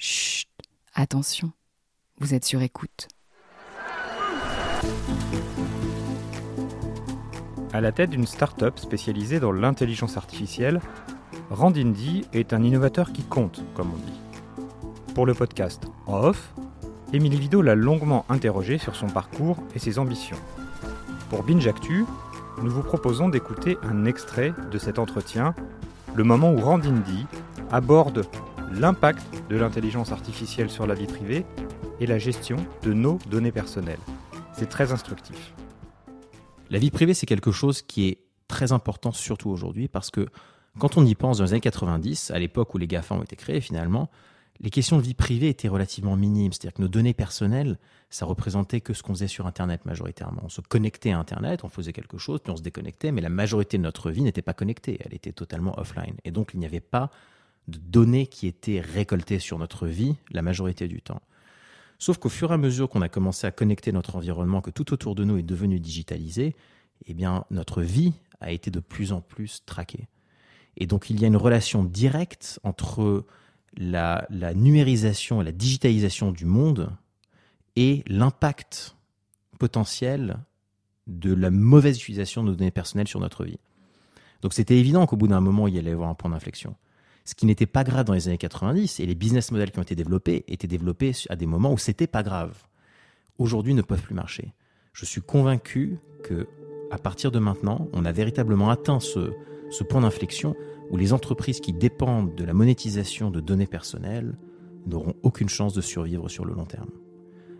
Chut, attention, vous êtes sur écoute. À la tête d'une start-up spécialisée dans l'intelligence artificielle, Randindy est un innovateur qui compte, comme on dit. Pour le podcast Off, Émilie Vido l'a longuement interrogé sur son parcours et ses ambitions. Pour Binge nous vous proposons d'écouter un extrait de cet entretien, le moment où Randindy aborde l'impact de l'intelligence artificielle sur la vie privée et la gestion de nos données personnelles. C'est très instructif. La vie privée, c'est quelque chose qui est très important, surtout aujourd'hui, parce que quand on y pense dans les années 90, à l'époque où les GAFA ont été créés finalement, les questions de vie privée étaient relativement minimes. C'est-à-dire que nos données personnelles, ça représentait que ce qu'on faisait sur Internet majoritairement. On se connectait à Internet, on faisait quelque chose, puis on se déconnectait, mais la majorité de notre vie n'était pas connectée, elle était totalement offline. Et donc il n'y avait pas de données qui étaient récoltées sur notre vie la majorité du temps. Sauf qu'au fur et à mesure qu'on a commencé à connecter notre environnement, que tout autour de nous est devenu digitalisé, eh bien, notre vie a été de plus en plus traquée. Et donc, il y a une relation directe entre la, la numérisation et la digitalisation du monde et l'impact potentiel de la mauvaise utilisation de nos données personnelles sur notre vie. Donc, c'était évident qu'au bout d'un moment, il y allait y avoir un point d'inflexion ce qui n'était pas grave dans les années 90, et les business models qui ont été développés étaient développés à des moments où c'était pas grave. Aujourd'hui, ne peuvent plus marcher. Je suis convaincu que à partir de maintenant, on a véritablement atteint ce, ce point d'inflexion où les entreprises qui dépendent de la monétisation de données personnelles n'auront aucune chance de survivre sur le long terme.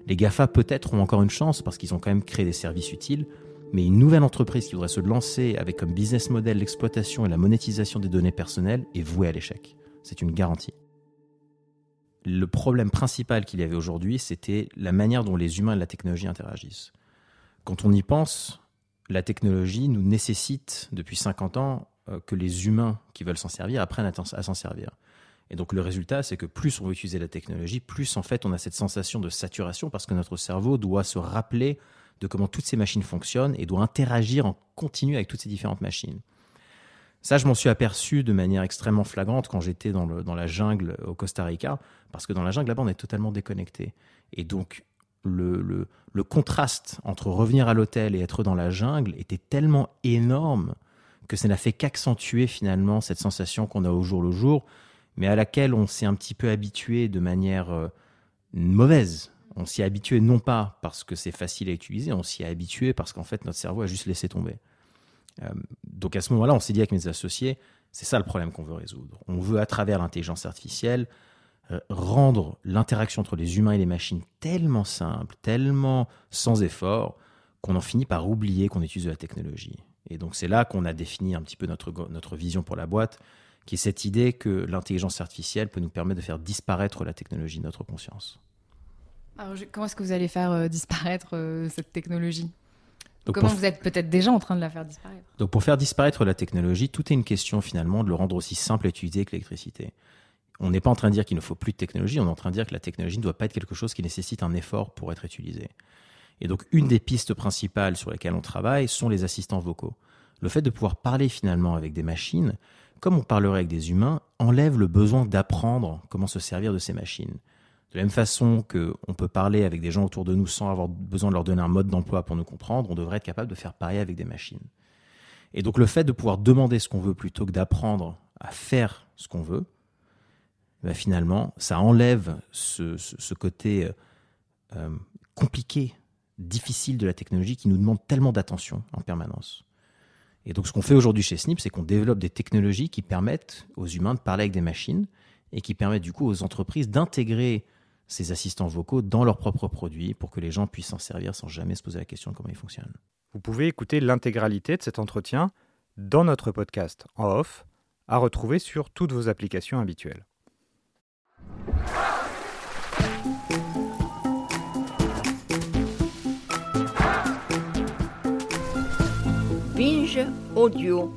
Les GAFA peut-être ont encore une chance parce qu'ils ont quand même créé des services utiles, mais une nouvelle entreprise qui voudrait se lancer avec comme business model l'exploitation et la monétisation des données personnelles est vouée à l'échec. C'est une garantie. Le problème principal qu'il y avait aujourd'hui, c'était la manière dont les humains et la technologie interagissent. Quand on y pense, la technologie nous nécessite depuis 50 ans euh, que les humains qui veulent s'en servir apprennent à s'en servir. Et donc le résultat, c'est que plus on veut utiliser la technologie, plus en fait on a cette sensation de saturation parce que notre cerveau doit se rappeler de comment toutes ces machines fonctionnent et doit interagir en continu avec toutes ces différentes machines. Ça, je m'en suis aperçu de manière extrêmement flagrante quand j'étais dans, dans la jungle au Costa Rica, parce que dans la jungle, là-bas, on est totalement déconnecté. Et donc, le, le, le contraste entre revenir à l'hôtel et être dans la jungle était tellement énorme que ça n'a fait qu'accentuer finalement cette sensation qu'on a au jour le jour, mais à laquelle on s'est un petit peu habitué de manière euh, mauvaise on s'y est habitué non pas parce que c'est facile à utiliser, on s'y est habitué parce qu'en fait notre cerveau a juste laissé tomber. Euh, donc à ce moment-là, on s'est dit avec mes associés, c'est ça le problème qu'on veut résoudre. On veut à travers l'intelligence artificielle euh, rendre l'interaction entre les humains et les machines tellement simple, tellement sans effort, qu'on en finit par oublier qu'on utilise de la technologie. Et donc c'est là qu'on a défini un petit peu notre, notre vision pour la boîte, qui est cette idée que l'intelligence artificielle peut nous permettre de faire disparaître la technologie de notre conscience. Alors, comment est-ce que vous allez faire euh, disparaître euh, cette technologie? Comment vous êtes peut-être déjà en train de la faire disparaître? Donc pour faire disparaître la technologie, tout est une question finalement de le rendre aussi simple à utiliser que l'électricité. On n'est pas en train de dire qu'il ne faut plus de technologie, on est en train de dire que la technologie ne doit pas être quelque chose qui nécessite un effort pour être utilisé. Et donc une des pistes principales sur lesquelles on travaille sont les assistants vocaux. Le fait de pouvoir parler finalement avec des machines, comme on parlerait avec des humains, enlève le besoin d'apprendre comment se servir de ces machines. De la même façon qu'on peut parler avec des gens autour de nous sans avoir besoin de leur donner un mode d'emploi pour nous comprendre, on devrait être capable de faire pareil avec des machines. Et donc le fait de pouvoir demander ce qu'on veut plutôt que d'apprendre à faire ce qu'on veut, ben finalement, ça enlève ce, côté euh, euh, compliqué, difficile de la technologie qui nous demande tellement d'attention en permanence. Et donc ce qu'on fait aujourd'hui chez Snip, c'est qu'on développe des technologies qui permettent aux humains de parler avec des machines et qui permettent du coup aux entreprises d'intégrer ces assistants vocaux dans leurs propres produits pour que les gens puissent s'en servir sans jamais se poser la question de comment ils fonctionnent. Vous pouvez écouter l'intégralité de cet entretien dans notre podcast en off, à retrouver sur toutes vos applications habituelles. Binge audio.